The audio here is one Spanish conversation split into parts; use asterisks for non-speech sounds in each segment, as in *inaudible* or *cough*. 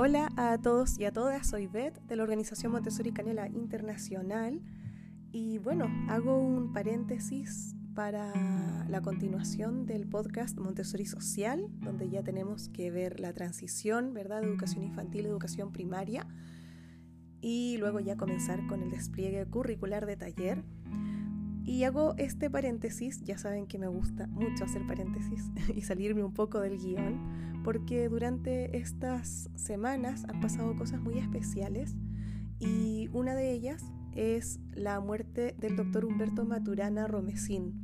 Hola a todos y a todas, soy Beth de la organización Montessori Canela Internacional y bueno, hago un paréntesis para la continuación del podcast Montessori Social, donde ya tenemos que ver la transición, ¿verdad? De educación infantil educación primaria y luego ya comenzar con el despliegue curricular de taller. Y hago este paréntesis, ya saben que me gusta mucho hacer paréntesis *laughs* y salirme un poco del guion, porque durante estas semanas han pasado cosas muy especiales y una de ellas es la muerte del doctor Humberto Maturana Romesín.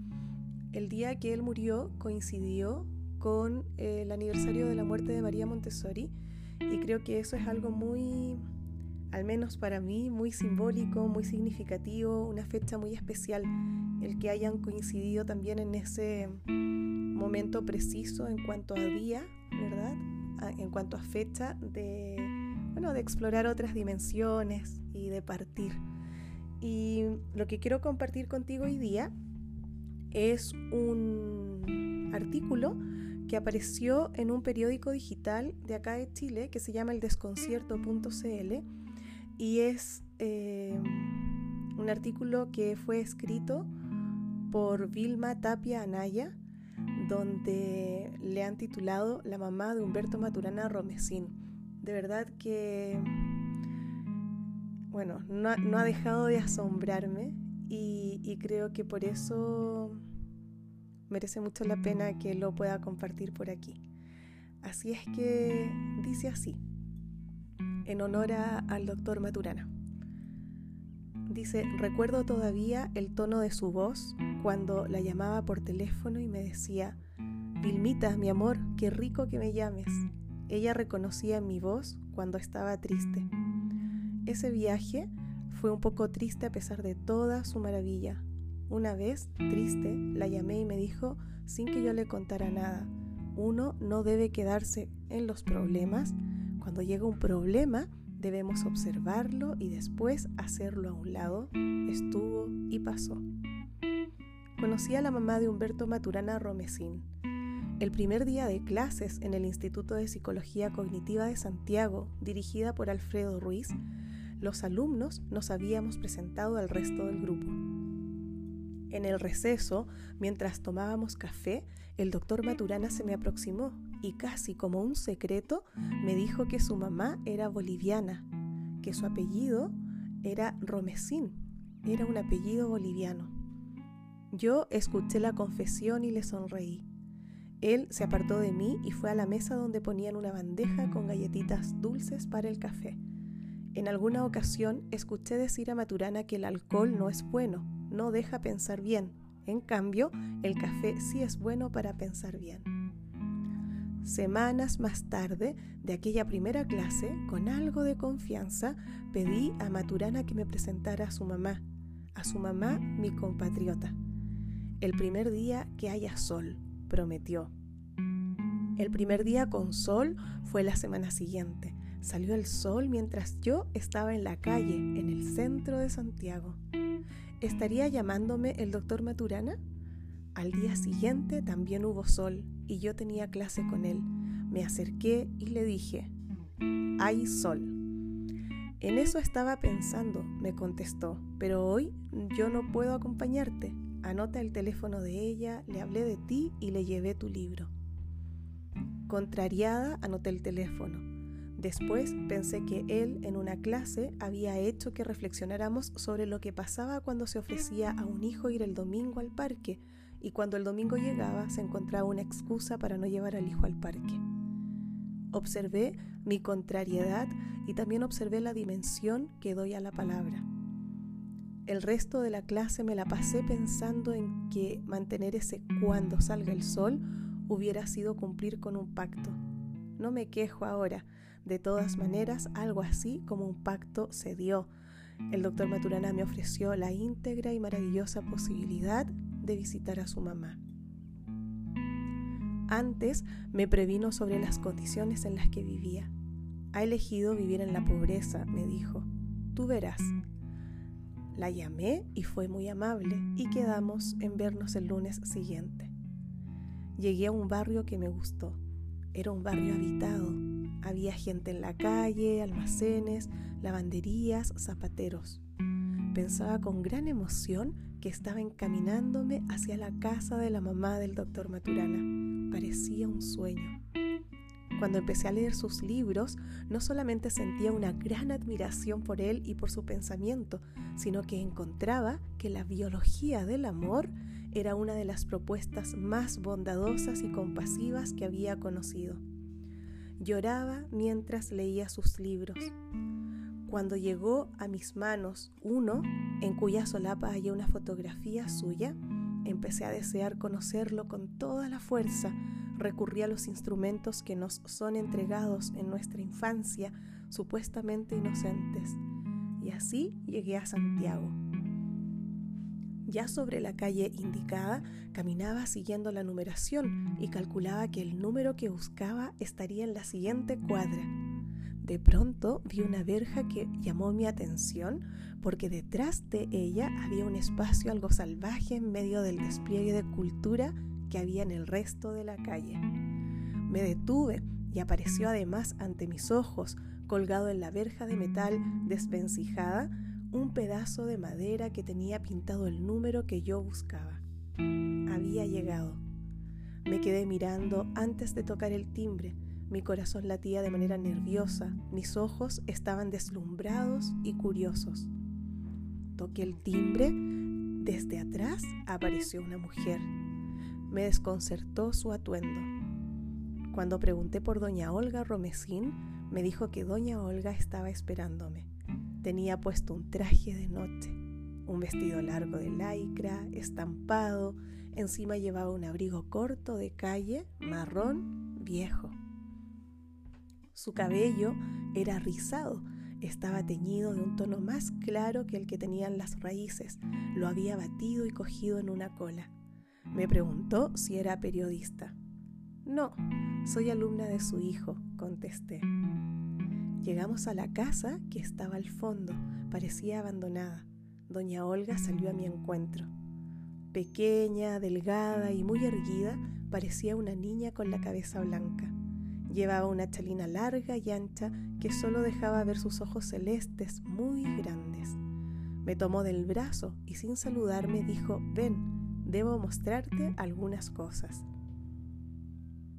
El día que él murió coincidió con el aniversario de la muerte de María Montessori y creo que eso es algo muy al menos para mí, muy simbólico, muy significativo, una fecha muy especial, el que hayan coincidido también en ese momento preciso en cuanto a día, ¿verdad? En cuanto a fecha de, bueno, de explorar otras dimensiones y de partir. Y lo que quiero compartir contigo hoy día es un artículo que apareció en un periódico digital de acá de Chile que se llama el desconcierto.cl y es eh, un artículo que fue escrito por Vilma Tapia Anaya, donde le han titulado La mamá de Humberto Maturana Romesín. De verdad que, bueno, no, ha dejado de asombrarme y creo que por eso merece mucho la pena que lo pueda compartir por aquí. Así es que dice así en honor al doctor Maturana. Dice, recuerdo todavía el tono de su voz cuando la llamaba por teléfono y me decía, Vilmita, mi amor, qué rico que me llames. Ella reconocía mi voz cuando estaba triste. Ese viaje fue un poco triste a pesar de toda su maravilla. Una vez, triste, la llamé y me dijo, sin que yo le contara nada, uno no debe quedarse en los problemas, cuando llega un problema, debemos observarlo y después hacerlo a un lado. Estuvo y pasó. Conocí a la mamá de Humberto Maturana Romesín. El primer día de clases en el Instituto de Psicología Cognitiva de Santiago, dirigida por Alfredo Ruiz, los alumnos nos habíamos presentado al resto del grupo. En el receso, mientras tomábamos café, el doctor Maturana se me aproximó y casi como un secreto me dijo que su mamá era boliviana, que su apellido era Romesín, era un apellido boliviano. Yo escuché la confesión y le sonreí. Él se apartó de mí y fue a la mesa donde ponían una bandeja con galletitas dulces para el café. En alguna ocasión escuché decir a Maturana que el alcohol no es bueno, no deja pensar bien. En cambio, el café sí es bueno para pensar bien. Semanas más tarde de aquella primera clase, con algo de confianza, pedí a Maturana que me presentara a su mamá, a su mamá, mi compatriota. El primer día que haya sol, prometió. El primer día con sol fue la semana siguiente. Salió el sol mientras yo estaba en la calle, en el centro de Santiago. ¿Estaría llamándome el doctor Maturana? Al día siguiente también hubo sol y yo tenía clase con él. Me acerqué y le dije, hay sol. En eso estaba pensando, me contestó, pero hoy yo no puedo acompañarte. Anota el teléfono de ella, le hablé de ti y le llevé tu libro. Contrariada, anoté el teléfono. Después pensé que él en una clase había hecho que reflexionáramos sobre lo que pasaba cuando se ofrecía a un hijo ir el domingo al parque y cuando el domingo llegaba se encontraba una excusa para no llevar al hijo al parque. Observé mi contrariedad y también observé la dimensión que doy a la palabra. El resto de la clase me la pasé pensando en que mantener ese cuando salga el sol hubiera sido cumplir con un pacto. No me quejo ahora, de todas maneras, algo así como un pacto se dio. El doctor Maturana me ofreció la íntegra y maravillosa posibilidad de visitar a su mamá. Antes me previno sobre las condiciones en las que vivía. Ha elegido vivir en la pobreza, me dijo. Tú verás. La llamé y fue muy amable y quedamos en vernos el lunes siguiente. Llegué a un barrio que me gustó. Era un barrio habitado, Había gente en la calle, almacenes, lavanderías, zapateros. Pensaba con gran emoción que estaba encaminándome hacia la casa de la mamá del doctor Maturana. Parecía un sueño. Cuando empecé a leer sus libros, no solamente sentía una gran admiración por él y por su pensamiento, sino que encontraba que la biología del amor era una de las propuestas más bondadosas y compasivas que había conocido. Lloraba mientras leía sus libros. Cuando llegó a mis manos uno, en cuya solapa hallé una fotografía suya, empecé a desear conocerlo con toda la fuerza, recurrí a los instrumentos que nos son entregados en nuestra infancia, supuestamente inocentes, y así llegué a Santiago. Ya sobre la calle indicada, caminaba siguiendo la numeración y calculaba que el número que buscaba estaría en la siguiente cuadra. De pronto vi una verja que llamó mi atención porque detrás de ella había un espacio algo salvaje en medio del despliegue de cultura que había en el resto de la calle. Me detuve y apareció además ante mis ojos, colgado en la verja de metal desvencijada, un pedazo de madera que tenía pintado el número que yo buscaba. Había llegado. Me quedé mirando antes de tocar el timbre. Mi corazón latía de manera nerviosa, mis ojos estaban deslumbrados y curiosos. Toqué el timbre, desde atrás apareció una mujer. Me desconcertó su atuendo. Cuando pregunté por doña Olga Romesín, me dijo que doña Olga estaba esperándome. Tenía puesto un traje de noche, un vestido largo de lycra, estampado, encima llevaba un abrigo corto de calle, marrón, viejo. Su cabello era rizado, estaba teñido de un tono más claro que el que tenían las raíces, lo había batido y cogido en una cola. Me preguntó si era periodista. No, soy alumna de su hijo, contesté. Llegamos a la casa que estaba al fondo, parecía abandonada. Doña Olga salió a mi encuentro. Pequeña, delgada y muy erguida, parecía una niña con la cabeza blanca. Llevaba una chalina larga y ancha que solo dejaba ver sus ojos celestes muy grandes. Me tomó del brazo y sin saludarme dijo, ven, debo mostrarte algunas cosas.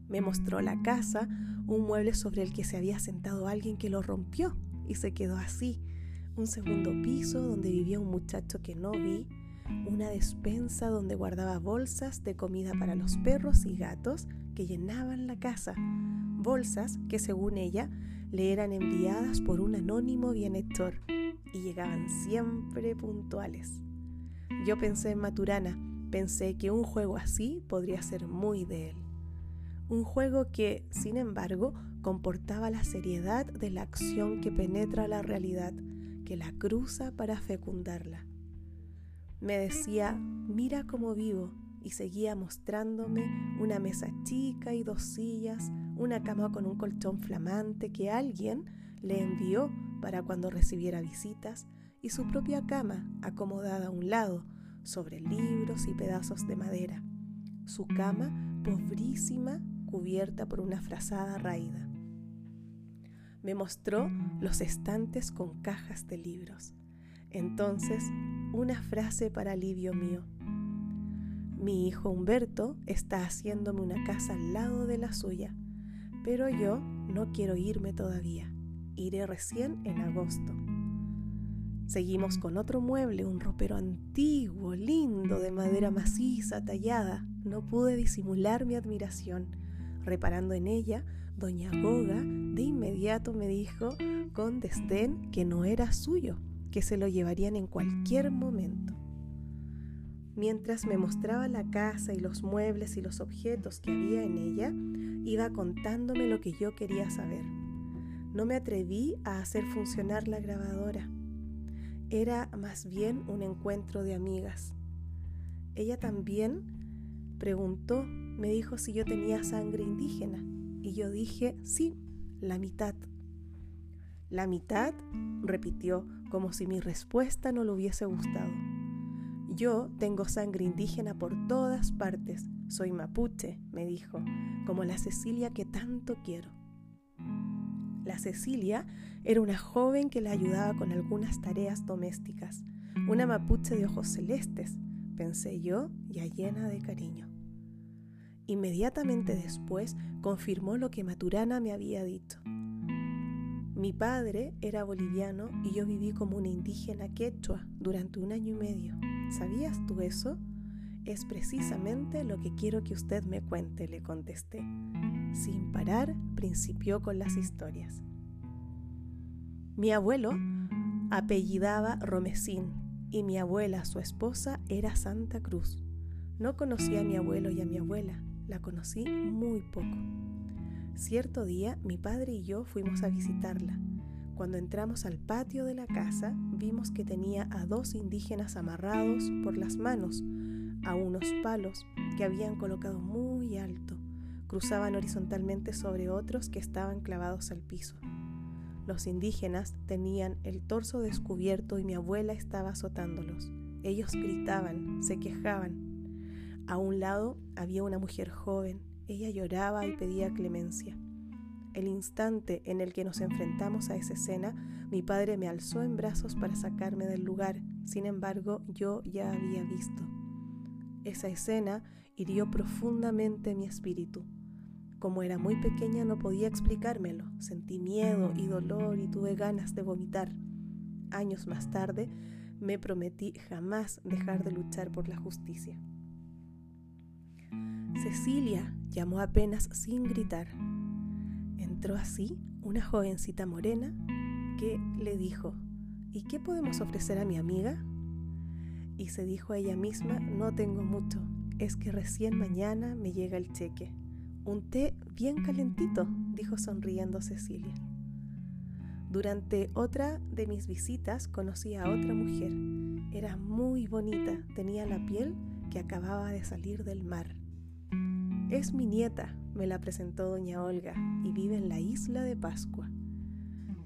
Me mostró la casa, un mueble sobre el que se había sentado alguien que lo rompió y se quedó así, un segundo piso donde vivía un muchacho que no vi, una despensa donde guardaba bolsas de comida para los perros y gatos que llenaban la casa, bolsas que según ella le eran enviadas por un anónimo bienhechor y llegaban siempre puntuales. Yo pensé en Maturana, pensé que un juego así podría ser muy de él un juego que, sin embargo, comportaba la seriedad de la acción que penetra la realidad, que la cruza para fecundarla. Me decía, mira cómo vivo, y seguía mostrándome una mesa chica y dos sillas, una cama con un colchón flamante que alguien le envió para cuando recibiera visitas, y su propia cama acomodada a un lado, sobre libros y pedazos de madera. Su cama pobrísima cubierta por una frazada raída. Me mostró los estantes con cajas de libros. Entonces, una frase para alivio mío. Mi hijo Humberto está haciéndome una casa al lado de la suya, pero yo no quiero irme todavía. Iré recién en agosto. Seguimos con otro mueble, un ropero antiguo, lindo, de madera maciza, tallada. No pude disimular mi admiración. Reparando en ella, doña Goga de inmediato me dijo con desdén que no era suyo, que se lo llevarían en cualquier momento. Mientras me mostraba la casa y los muebles y los objetos que había en ella, iba contándome lo que yo quería saber. No me atreví a hacer funcionar la grabadora. Era más bien un encuentro de amigas. Ella también preguntó me dijo si yo tenía sangre indígena y yo dije, sí, la mitad. La mitad, repitió, como si mi respuesta no le hubiese gustado. Yo tengo sangre indígena por todas partes. Soy mapuche, me dijo, como la Cecilia que tanto quiero. La Cecilia era una joven que le ayudaba con algunas tareas domésticas, una mapuche de ojos celestes, pensé yo, ya llena de cariño. Inmediatamente después confirmó lo que Maturana me había dicho. Mi padre era boliviano y yo viví como una indígena quechua durante un año y medio. ¿Sabías tú eso? Es precisamente lo que quiero que usted me cuente, le contesté. Sin parar, principió con las historias. Mi abuelo apellidaba Romesín y mi abuela, su esposa, era Santa Cruz. No conocí a mi abuelo y a mi abuela, la conocí muy poco. Cierto día mi padre y yo fuimos a visitarla. Cuando entramos al patio de la casa vimos que tenía a dos indígenas amarrados por las manos a unos palos que habían colocado muy alto. Cruzaban horizontalmente sobre otros que estaban clavados al piso. Los indígenas tenían el torso descubierto y mi abuela estaba azotándolos. Ellos gritaban, se quejaban, a un lado había una mujer joven. Ella lloraba y pedía clemencia. El instante en el que nos enfrentamos a esa escena, mi padre me alzó en brazos para sacarme del lugar. Sin embargo, yo ya había visto. Esa escena hirió profundamente mi espíritu. Como era muy pequeña no podía explicármelo. Sentí miedo y dolor y tuve ganas de vomitar. Años más tarde me prometí jamás dejar de luchar por la justicia. Cecilia llamó apenas sin gritar. Entró así una jovencita morena que le dijo, ¿y qué podemos ofrecer a mi amiga? Y se dijo a ella misma, no tengo mucho, es que recién mañana me llega el cheque. Un té bien calentito, dijo sonriendo Cecilia. Durante otra de mis visitas conocí a otra mujer. Era muy bonita, tenía la piel que acababa de salir del mar. Es mi nieta, me la presentó doña Olga, y vive en la isla de Pascua.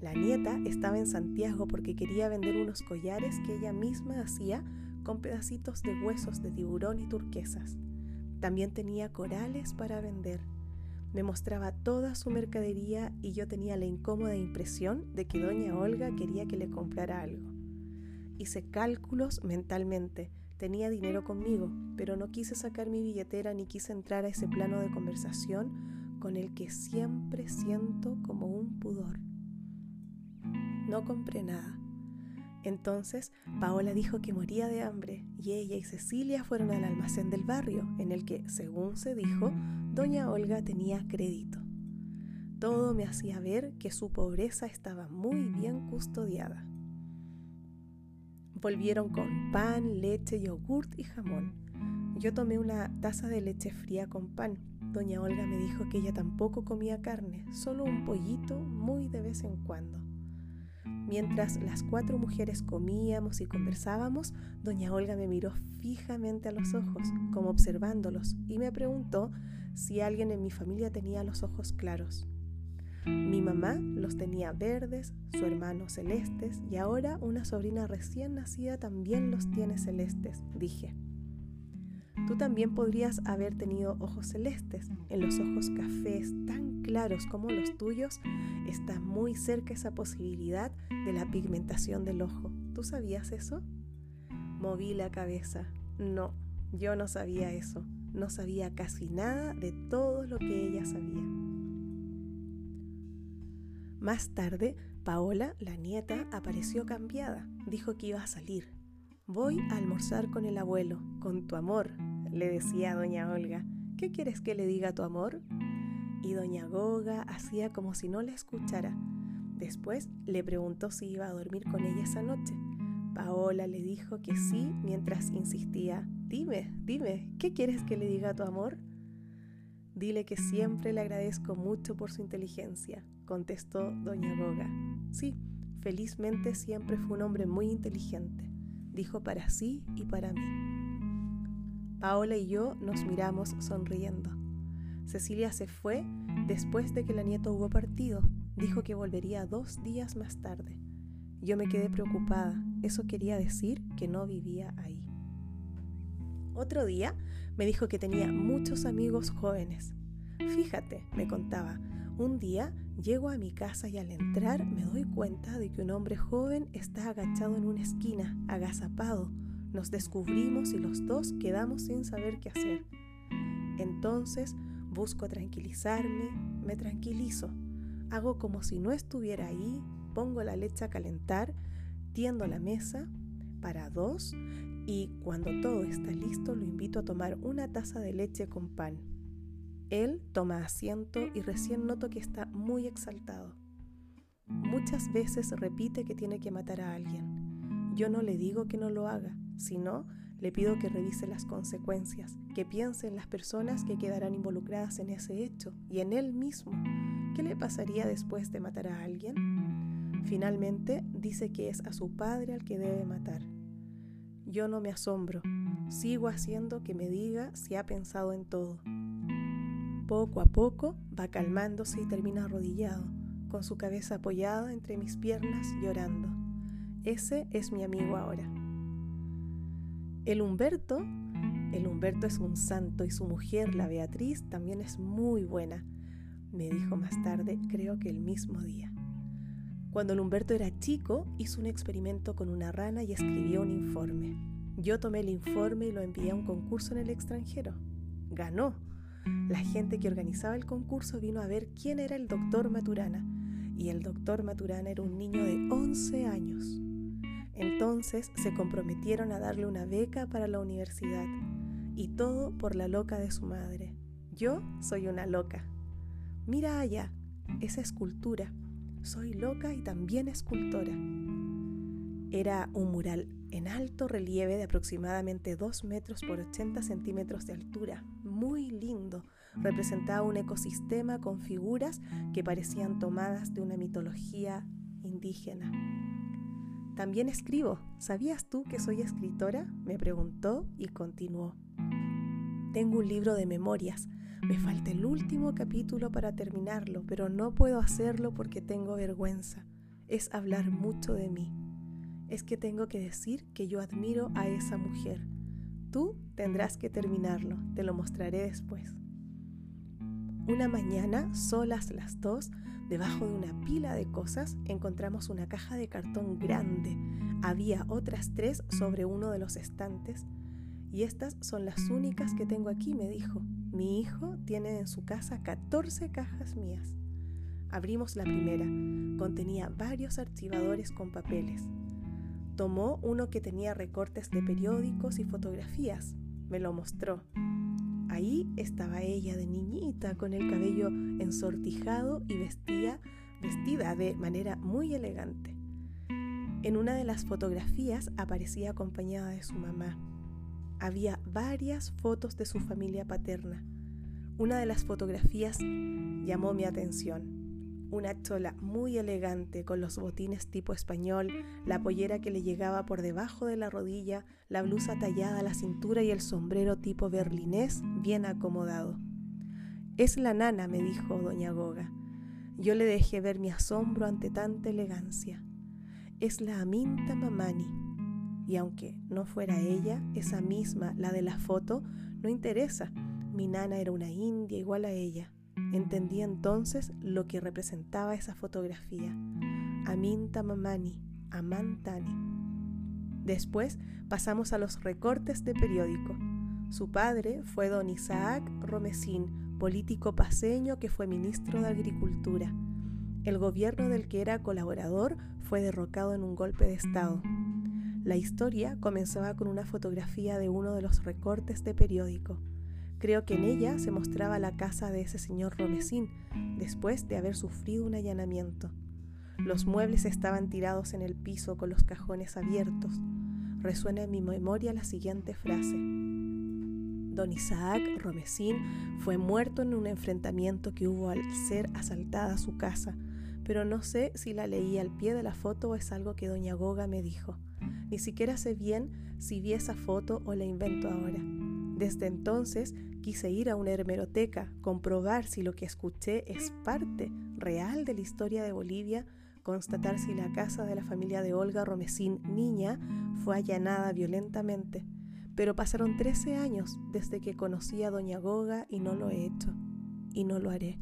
La nieta estaba en Santiago porque quería vender unos collares que ella misma hacía con pedacitos de huesos de tiburón y turquesas. También tenía corales para vender. Me mostraba toda su mercadería y yo tenía la incómoda impresión de que doña Olga quería que le comprara algo. Hice cálculos mentalmente Tenía dinero conmigo, pero no quise sacar mi billetera ni quise entrar a ese plano de conversación con el que siempre siento como un pudor. No compré nada. Entonces Paola dijo que moría de hambre y ella y Cecilia fueron al almacén del barrio, en el que, según se dijo, doña Olga tenía crédito. Todo me hacía ver que su pobreza estaba muy bien custodiada. Volvieron con pan, leche, yogurt y jamón. Yo tomé una taza de leche fría con pan. Doña Olga me dijo que ella tampoco comía carne, solo un pollito muy de vez en cuando. Mientras las cuatro mujeres comíamos y conversábamos, doña Olga me miró fijamente a los ojos, como observándolos, y me preguntó si alguien en mi familia tenía los ojos claros. Mi mamá los tenía verdes, su hermano celestes y ahora una sobrina recién nacida también los tiene celestes, dije. Tú también podrías haber tenido ojos celestes. En los ojos cafés tan claros como los tuyos está muy cerca esa posibilidad de la pigmentación del ojo. ¿Tú sabías eso? Moví la cabeza. No, yo no sabía eso. No sabía casi nada de todo lo que ella sabía. Más tarde, Paola, la nieta, apareció cambiada. Dijo que iba a salir. Voy a almorzar con el abuelo, con tu amor, le decía doña Olga. ¿Qué quieres que le diga a tu amor? Y doña Goga hacía como si no la escuchara. Después le preguntó si iba a dormir con ella esa noche. Paola le dijo que sí mientras insistía. Dime, dime, ¿qué quieres que le diga a tu amor? Dile que siempre le agradezco mucho por su inteligencia, contestó doña Goga. Sí, felizmente siempre fue un hombre muy inteligente, dijo para sí y para mí. Paola y yo nos miramos sonriendo. Cecilia se fue después de que la nieta hubo partido. Dijo que volvería dos días más tarde. Yo me quedé preocupada. Eso quería decir que no vivía ahí. Otro día me dijo que tenía muchos amigos jóvenes. Fíjate, me contaba, Un día llego a mi casa y al entrar me doy cuenta de que un hombre joven está agachado en una esquina, agazapado. Nos descubrimos y los dos quedamos sin saber qué hacer. Entonces busco tranquilizarme, me tranquilizo, hago como si no estuviera ahí, pongo la leche a calentar, tiendo la mesa para dos y cuando todo está listo lo invito a tomar una taza de leche con pan. Él toma asiento y recién noto que está muy exaltado. Muchas veces repite que tiene que matar a alguien. Yo no le digo que no lo haga, sino le pido que revise las consecuencias, que piense en las personas que quedarán involucradas en ese hecho y en él mismo. ¿Qué le pasaría después de matar a alguien? Finalmente dice que es a su padre al que debe matar. Yo no me asombro, sigo haciendo que me diga si ha pensado en todo. Poco a poco va calmándose y termina arrodillado, con su cabeza apoyada entre mis piernas llorando. Ese es mi amigo ahora. El Humberto, el Humberto es un santo y su mujer, la Beatriz, también es muy buena, me dijo más tarde, creo que el mismo día. Cuando el Humberto era chico, hizo un experimento con una rana y escribió un informe. Yo tomé el informe y lo envié a un concurso en el extranjero. Ganó la gente que organizaba el concurso vino a ver quién era el doctor Maturana y el doctor Maturana era un niño de 11 años. Entonces se comprometieron a darle una beca para la universidad y todo por la loca de su madre. Yo soy una loca. Mira allá, esa escultura. Soy loca y también escultora. Era un mural en alto relieve de aproximadamente 2 metros por 80 centímetros de altura, muy lindo. Representaba un ecosistema con figuras que parecían tomadas de una mitología indígena. También escribo. ¿Sabías tú que soy escritora? Me preguntó y continuó. Tengo un libro de memorias. Me falta el último capítulo para terminarlo, pero no puedo hacerlo porque tengo vergüenza. Es hablar mucho de mí. Es que tengo que decir que yo admiro a esa mujer Tú tendrás que terminarlo, te lo mostraré después. Una mañana, solas las dos, debajo de una pila de cosas, encontramos una caja de cartón grande. Había otras tres sobre uno de los estantes. Y estas son las únicas que tengo aquí, me dijo. Mi hijo tiene en su casa 14 cajas mías. Abrimos la primera. Contenía varios archivadores con papeles. Tomó uno que tenía recortes de periódicos y fotografías. Me lo mostró. Ahí estaba ella de niñita, con el cabello ensortijado y vestía, vestida de manera muy elegante. En una de las fotografías aparecía acompañada de su mamá. Había varias fotos de su familia paterna. Una de las fotografías llamó mi atención una chola muy elegante con los botines tipo español, la pollera que le llegaba por debajo de la rodilla, la blusa tallada a la cintura y el sombrero tipo berlinés bien acomodado. Es la nana, me dijo doña Goga. Yo le dejé ver mi asombro ante tanta elegancia. Es la Aminta Mamani. Y aunque no fuera ella, esa misma, la de la foto, no interesa. Mi nana era una india igual a ella. Entendí entonces lo que representaba esa fotografía. Aminta Mamani, Amantani. Después pasamos a los recortes de periódico. Su padre fue don Isaac Romesín, político paseño que fue ministro de Agricultura. El gobierno del que era colaborador fue derrocado en un golpe de Estado. La historia comenzaba con una fotografía de uno de los recortes de periódico. Creo que en ella se mostraba la casa de ese señor Romesín, después de haber sufrido un allanamiento. Los muebles estaban tirados en el piso con los cajones abiertos. Resuena en mi memoria la siguiente frase. Don Isaac Romesín fue muerto en un enfrentamiento que hubo al ser asaltada su casa, pero no sé si la leí al pie de la foto o es algo que doña Goga me dijo. Ni siquiera sé bien si vi esa foto o la invento ahora. Desde entonces quise ir a una hemeroteca, comprobar si lo que escuché es parte real de la historia de Bolivia, constatar si la casa de la familia de Olga Romesín, niña, fue allanada violentamente. Pero pasaron 13 años desde que conocí a Doña Goga y no lo he hecho. Y no lo haré.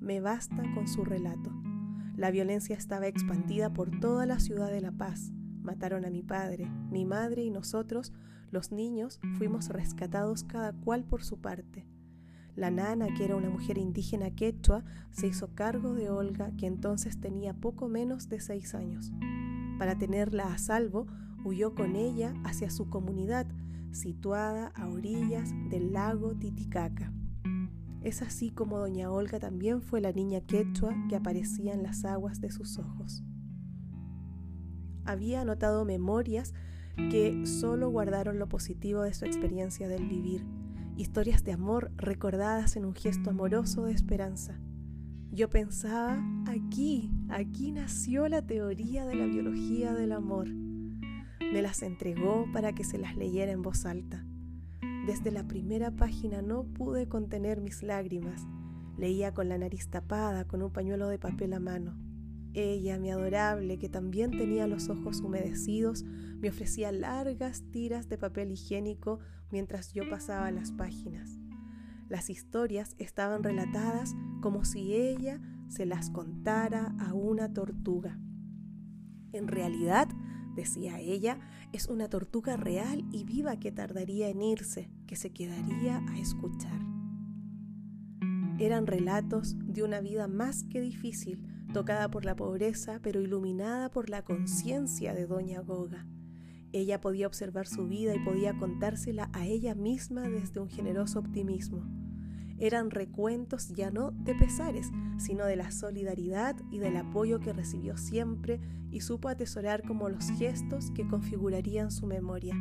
me basta con su relato. La violencia estaba expandida por toda la ciudad de La Paz. Mataron a mi padre, mi madre y nosotros, los niños, fuimos rescatados cada cual por su parte. La nana, que era una mujer indígena quechua, se hizo cargo de Olga, que entonces tenía poco menos de seis años. Para tenerla a salvo, huyó con ella hacia su comunidad, situada a orillas del lago Titicaca. Es así como doña Olga también fue la niña quechua que aparecía en las aguas de sus ojos. Había anotado memorias que solo guardaron lo positivo de su experiencia del vivir, historias de amor recordadas en un gesto amoroso de esperanza. Yo pensaba, aquí, aquí nació la teoría de la biología del amor. Me las entregó para que se las leyera en voz alta. Desde la primera página no pude contener mis lágrimas. Leía con la nariz tapada, con un pañuelo de papel a mano. Ella, mi adorable, que también tenía los ojos humedecidos, me ofrecía largas tiras de papel higiénico mientras yo pasaba las páginas. Las historias estaban relatadas como si ella se las contara a una tortuga. En realidad, decía ella, es una tortuga real y viva que tardaría en irse, que se quedaría a escuchar. Eran relatos de una vida más que difícil, tocada por la pobreza, pero iluminada por la conciencia de Doña Goga. Ella podía observar su vida y podía contársela a ella misma desde un generoso optimismo. Eran recuentos ya no de pesares, sino de la solidaridad y del apoyo que recibió siempre y supo atesorar como los gestos que configurarían su memoria.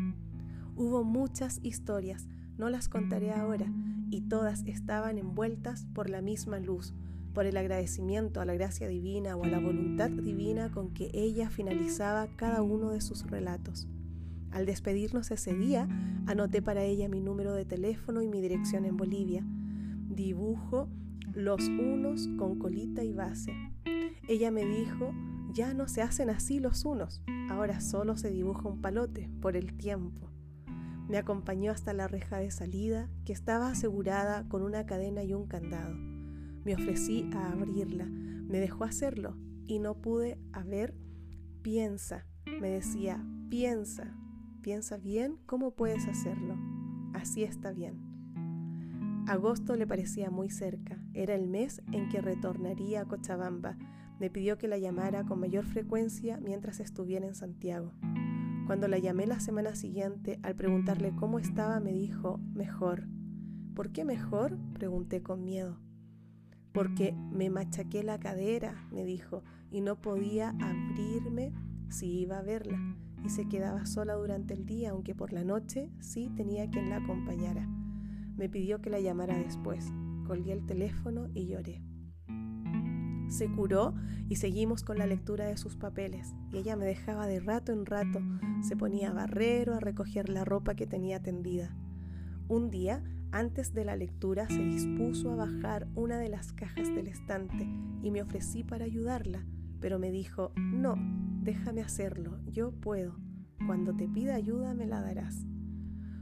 Hubo muchas historias, no las contaré ahora, y todas estaban envueltas por la misma luz, por el agradecimiento a la gracia divina o a la voluntad divina con que ella finalizaba cada uno de sus relatos. Al despedirnos ese día, anoté para ella mi número de teléfono y mi dirección en Bolivia. Dibujo los unos con colita y base. Ella me dijo, ya no se hacen así los unos, ahora solo se dibuja un palote por el tiempo. Me acompañó hasta la reja de salida, que estaba asegurada con una cadena y un candado. Me ofrecí a abrirla, me dejó hacerlo y no pude haber. Piensa, me decía, piensa, piensa bien cómo puedes hacerlo. Así está bien. Agosto le parecía muy cerca, era el mes en que retornaría a Cochabamba. Me pidió que la llamara con mayor frecuencia mientras estuviera en Santiago. Cuando la llamé la semana siguiente, al preguntarle cómo estaba, me dijo, mejor. ¿Por qué mejor? pregunté con miedo porque me machaqué la cadera, me dijo, y no podía abrirme si iba a verla, y se quedaba sola durante el día, aunque por la noche sí tenía quien la acompañara. Me pidió que la llamara después. Colgué el teléfono y lloré. Se curó y seguimos con la lectura de sus papeles, y ella me dejaba de rato en rato, se ponía a a recoger la ropa que tenía tendida. Un día antes de la lectura se dispuso a bajar una de las cajas del estante y me ofrecí para ayudarla, pero me dijo, no, déjame hacerlo, yo puedo. Cuando te pida ayuda me la darás.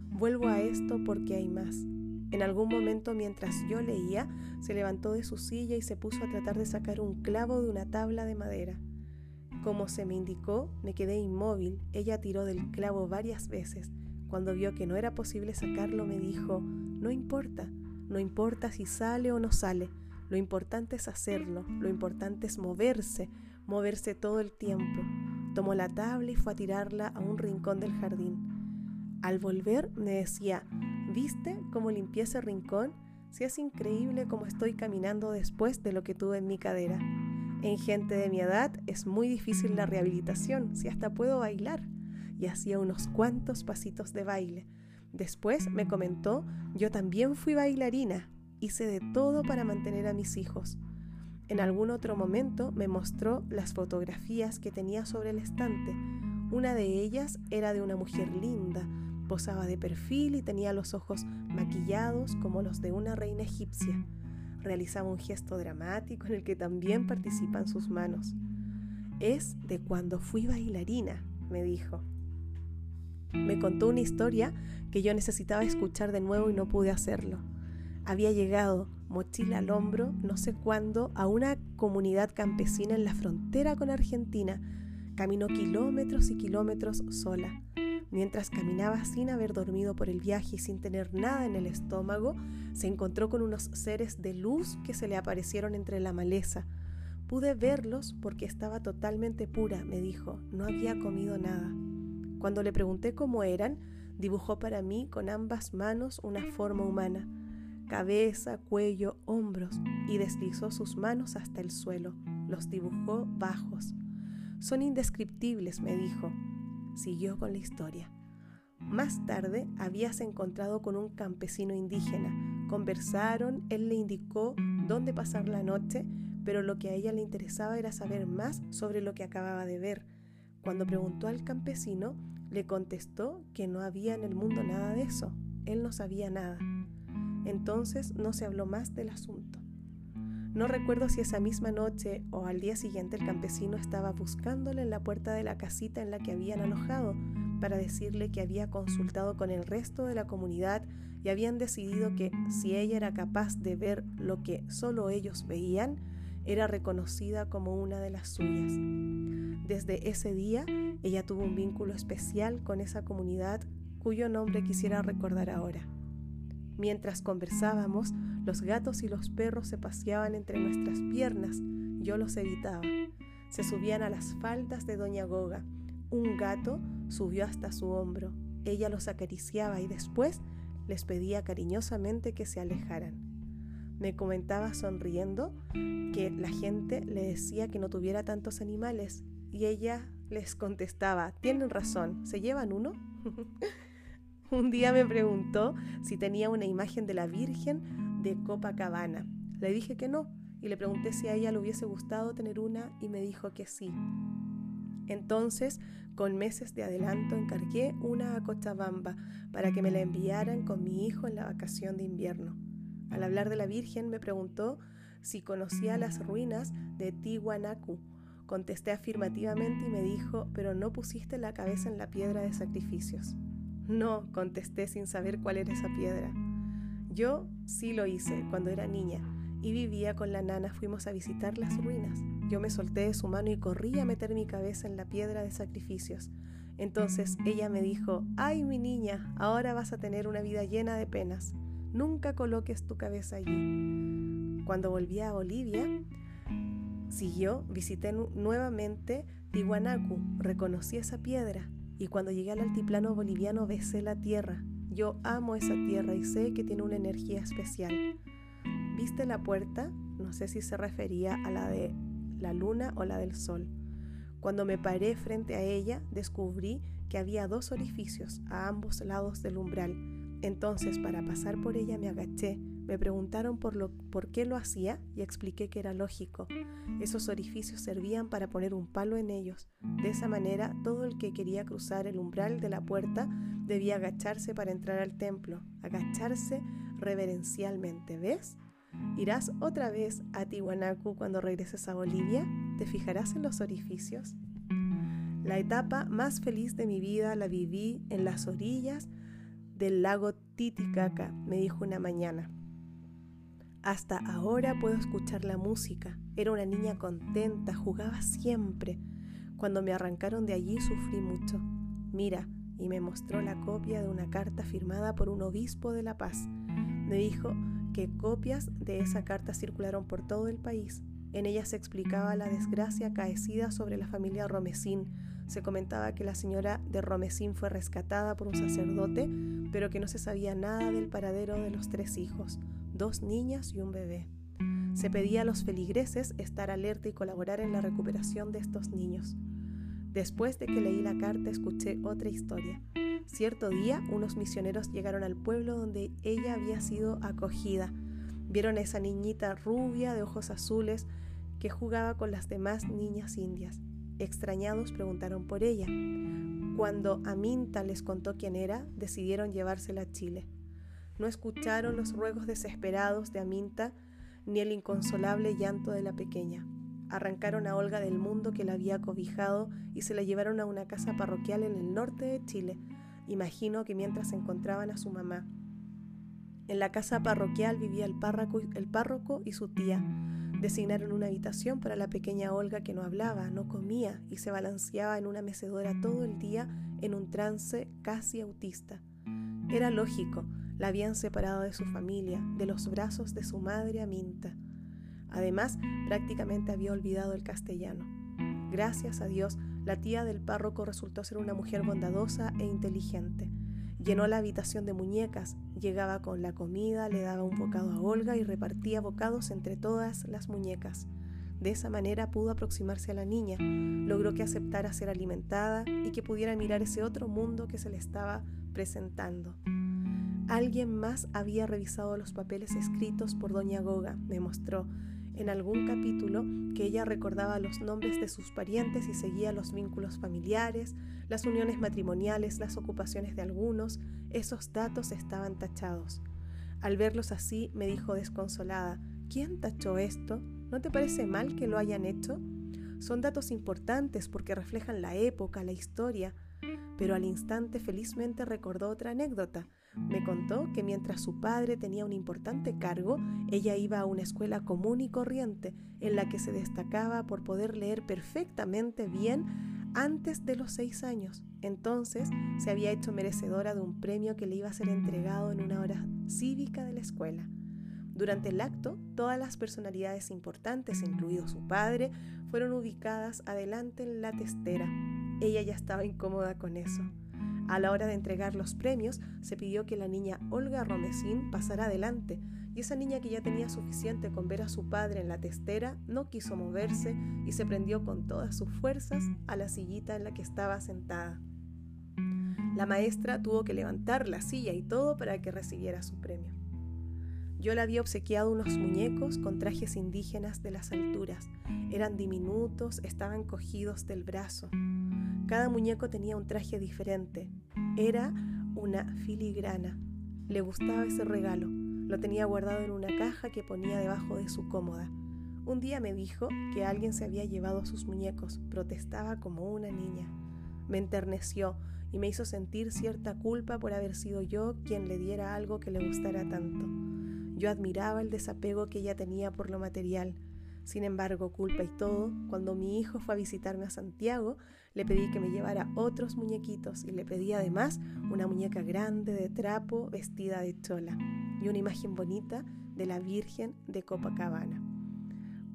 Vuelvo a esto porque hay más. En algún momento mientras yo leía, se levantó de su silla y se puso a tratar de sacar un clavo de una tabla de madera. Como se me indicó, me quedé inmóvil. Ella tiró del clavo varias veces. Cuando vio que no era posible sacarlo, me dijo, no importa, no importa si sale o no sale, lo importante es hacerlo, lo importante es moverse, moverse todo el tiempo. Tomó la tabla y fue a tirarla a un rincón del jardín. Al volver me decía, ¿viste cómo limpié ese rincón? Si es increíble cómo estoy caminando después de lo que tuve en mi cadera. En gente de mi edad es muy difícil la rehabilitación, si hasta puedo bailar. Y hacía unos cuantos pasitos de baile Después me comentó, yo también fui bailarina, hice de todo para mantener a mis hijos. En algún otro momento me mostró las fotografías que tenía sobre el estante. Una de ellas era de una mujer linda, posaba de perfil y tenía los ojos maquillados como los de una reina egipcia. Realizaba un gesto dramático en el que también participan sus manos. Es de cuando fui bailarina, me dijo. Me contó una historia que yo necesitaba escuchar de nuevo y no pude hacerlo. Había llegado, mochila al hombro, no sé cuándo, a una comunidad campesina en la frontera con Argentina. Caminó kilómetros y kilómetros sola. Mientras caminaba sin haber dormido por el viaje y sin tener nada en el estómago, se encontró con unos seres de luz que se le aparecieron entre la maleza. Pude verlos porque estaba totalmente pura, me dijo. No había comido nada. Cuando le pregunté cómo eran, dibujó para mí con ambas manos una forma humana, cabeza, cuello, hombros, y deslizó sus manos hasta el suelo. Los dibujó bajos. Son indescriptibles, me dijo. Siguió con la historia. Más tarde habíase encontrado con un campesino indígena. Conversaron, él le indicó dónde pasar la noche, pero lo que a ella le interesaba era saber más sobre lo que acababa de ver. Cuando preguntó al campesino, le contestó que no había en el mundo nada de eso. Él no sabía nada. Entonces no se habló más del asunto. No recuerdo si esa misma noche o al día siguiente el campesino estaba buscándole en la puerta de la casita en la que habían alojado para decirle que había consultado con el resto de la comunidad y habían decidido que si ella era capaz de ver lo que solo ellos veían, era reconocida como una de las suyas. Desde ese día, ella tuvo un vínculo especial con esa comunidad cuyo nombre quisiera recordar ahora. Mientras conversábamos, los gatos y los perros se paseaban entre nuestras piernas. Yo los evitaba. Se subían a las faldas de Doña Goga. Un gato subió hasta su hombro. Ella los acariciaba y después les pedía cariñosamente que se alejaran me comentaba sonriendo que la gente le decía que no tuviera tantos animales y ella les contestaba, tienen razón, ¿se llevan uno? *laughs* Un día me preguntó si tenía una imagen de la Virgen de Copacabana. Le dije que no y le pregunté si a ella le hubiese gustado tener una y me dijo que sí. Entonces, con meses de adelanto, encargué una a Cochabamba para que me la enviaran con mi hijo en la vacación de invierno. Al hablar de la Virgen me preguntó si conocía las ruinas de Tiwanaku. Contesté afirmativamente y me dijo, pero no pusiste la cabeza en la piedra de sacrificios. No, contesté sin saber cuál era esa piedra. Yo sí lo hice cuando era niña y vivía con la nana, fuimos a visitar las ruinas. Yo me solté de su mano y corrí a meter mi cabeza en la piedra de sacrificios. Entonces ella me dijo, ay mi niña, ahora vas a tener una vida llena de penas. Nunca coloques tu cabeza allí. Cuando volví a Bolivia, siguió, visité nuevamente Tiwanaku, reconocí esa piedra y cuando llegué al altiplano boliviano besé la tierra. Yo amo esa tierra y sé que tiene una energía especial. ¿Viste la puerta? No sé si se refería a la de la luna o la del sol. Cuando me paré frente a ella, descubrí que había dos orificios a ambos lados del umbral entonces, para pasar por ella me agaché, me preguntaron por, lo, por qué lo hacía y expliqué que era lógico. Esos orificios servían para poner un palo en ellos. De esa manera, todo el que quería cruzar el umbral de la puerta debía agacharse para entrar al templo, agacharse reverencialmente, ¿ves? ¿Irás otra vez a Tiwanaku cuando regreses a Bolivia? ¿Te fijarás en los orificios? La etapa más feliz de mi vida la viví en las orillas del lago Titicaca, me dijo una mañana. Hasta ahora puedo escuchar la música. Era una niña contenta, jugaba siempre. Cuando me arrancaron de allí sufrí mucho. Mira, y me mostró la copia de una carta firmada por un obispo de La Paz. Me dijo que copias de esa carta circularon por todo el país. En ella se explicaba la desgracia acaecida sobre la familia Romesín, se comentaba que la señora de Romesín fue rescatada por un sacerdote, pero que no se sabía nada del paradero de los tres hijos, dos niñas y un bebé. Se pedía a los feligreses estar alerta y colaborar en la recuperación de estos niños. Después de que leí la carta escuché otra historia. Cierto día unos misioneros llegaron al pueblo donde ella había sido acogida. Vieron a esa niñita rubia de ojos azules que jugaba con las demás niñas indias. Extrañados preguntaron por ella. Cuando Aminta les contó quién era, decidieron llevársela a Chile. No escucharon los ruegos desesperados de Aminta ni el inconsolable llanto de la pequeña. Arrancaron a Olga del mundo que la había cobijado y se la llevaron a una casa parroquial en el norte de Chile. Imagino que mientras encontraban a su mamá. En la casa parroquial vivía el párroco, el párroco y su tía. Designaron una habitación para la pequeña Olga que no hablaba, no comía y se balanceaba en una mecedora todo el día en un trance casi autista. Era lógico, la habían separado de su familia, de los brazos de su madre Aminta. Además, prácticamente había olvidado el castellano. Gracias a Dios, la tía del párroco resultó ser una mujer bondadosa e inteligente. Llenó la habitación de muñecas, llegaba con la comida, le daba un bocado a Olga y repartía bocados entre todas las muñecas. De esa manera pudo aproximarse a la niña, logró que aceptara ser alimentada y que pudiera mirar ese otro mundo que se le estaba presentando. Alguien más había revisado los papeles escritos por doña Goga, me mostró, en algún capítulo que ella recordaba los nombres de sus parientes y seguía los vínculos familiares, las uniones matrimoniales, las ocupaciones de algunos, esos datos estaban tachados. Al verlos así, me dijo desconsolada, ¿quién tachó esto? ¿No te parece mal que lo hayan hecho? Son datos importantes porque reflejan la época, la historia, pero al instante felizmente recordó otra anécdota. Me contó que mientras su padre tenía un importante cargo, ella iba a una escuela común y corriente, en la que se destacaba por poder leer perfectamente bien antes de los seis años. Entonces se había hecho merecedora de un premio que le iba a ser entregado en una hora cívica de la escuela. Durante el acto, todas las personalidades importantes, incluido su padre, fueron ubicadas adelante en la testera. Ella ya estaba incómoda con eso. A la hora de entregar los premios, se pidió que la niña Olga Romesín pasara adelante, y esa niña que ya tenía suficiente con ver a su padre en la testera no quiso moverse y se prendió con todas sus fuerzas a la sillita en la que estaba sentada. La maestra tuvo que levantar la silla y todo para que recibiera su premio. Yo le había obsequiado unos muñecos con trajes indígenas de las alturas. Eran diminutos, estaban cogidos del brazo. Cada muñeco tenía un traje diferente. Era una filigrana. Le gustaba ese regalo. Lo tenía guardado en una caja que ponía debajo de su cómoda. Un día me dijo que alguien se había llevado sus muñecos. Protestaba como una niña. Me enterneció y me hizo sentir cierta culpa por haber sido yo quien le diera algo que le gustara tanto. Yo admiraba el desapego que ella tenía por lo material. Sin embargo, culpa y todo, cuando mi hijo fue a visitarme a Santiago, le pedí que me llevara otros muñequitos y le pedí además una muñeca grande de trapo vestida de chola y una imagen bonita de la Virgen de Copacabana.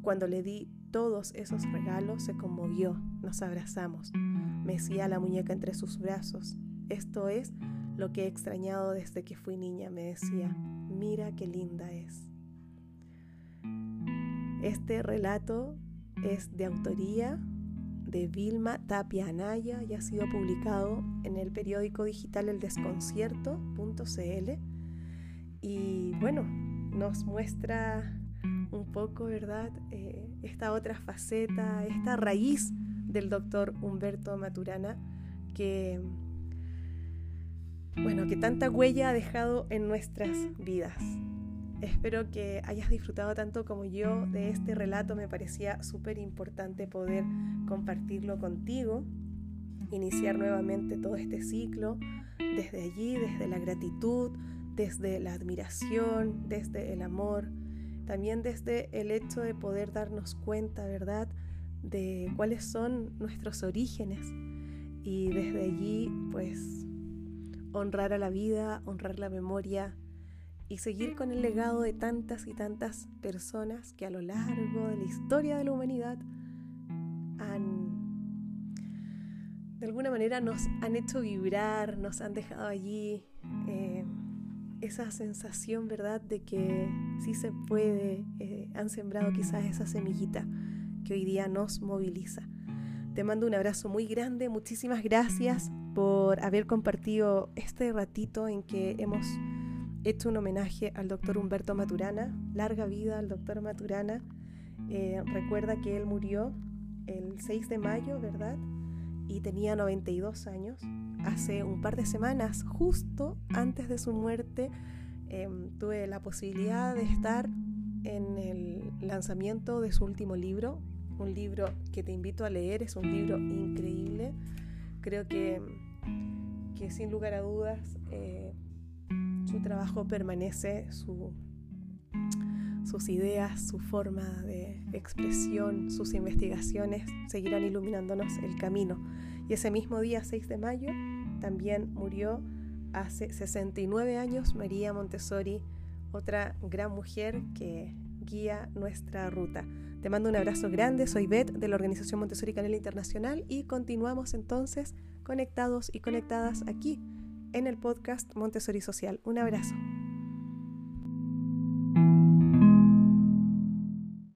Cuando le di todos esos regalos se conmovió, nos abrazamos, mecía la muñeca entre sus brazos. Esto es lo que he extrañado desde que fui niña, me decía, mira qué linda es. Este relato es de autoría de Vilma Tapia Anaya y ha sido publicado en el periódico digital eldesconcierto.cl y bueno, nos muestra un poco, ¿verdad? Eh, esta otra faceta, esta raíz del doctor Humberto Maturana que, bueno, que tanta huella ha dejado en nuestras vidas. Espero que hayas disfrutado tanto como yo de este relato. Me parecía súper importante poder compartirlo contigo, iniciar nuevamente todo este ciclo desde allí, desde la gratitud, desde la admiración, desde el amor, también desde el hecho de poder darnos cuenta, ¿verdad?, de cuáles son nuestros orígenes y desde allí, pues, honrar a la vida, honrar la memoria, y seguir con el legado de tantas y tantas personas que a lo largo de la historia de la humanidad han, de alguna manera, nos han hecho vibrar, nos han dejado allí eh, esa sensación, ¿verdad?, de que sí se puede, eh, han sembrado quizás esa semillita que hoy día nos moviliza. Te mando un abrazo muy grande, muchísimas gracias por haber compartido este ratito en que hemos hecho un homenaje al doctor Humberto Maturana, larga vida al doctor Maturana. Eh, recuerda que él murió el 6 de mayo, ¿verdad? Y tenía 92 años. Hace un par de semanas, justo antes de su muerte, em, tuve la posibilidad de estar en el lanzamiento de su último libro, un libro que te invito a leer, es un libro increíble. Creo que, que sin lugar a dudas eh, su trabajo permanece, su, sus ideas, su forma de expresión, sus investigaciones seguirán iluminándonos el camino. Y ese mismo día, 6 de mayo, también murió hace 69 años María Montessori, otra gran mujer que guía nuestra ruta. Te mando un abrazo grande, soy Beth de la Organización Montessori Canela Internacional y continuamos entonces conectados y conectadas aquí en el podcast Montessori Social. Un abrazo.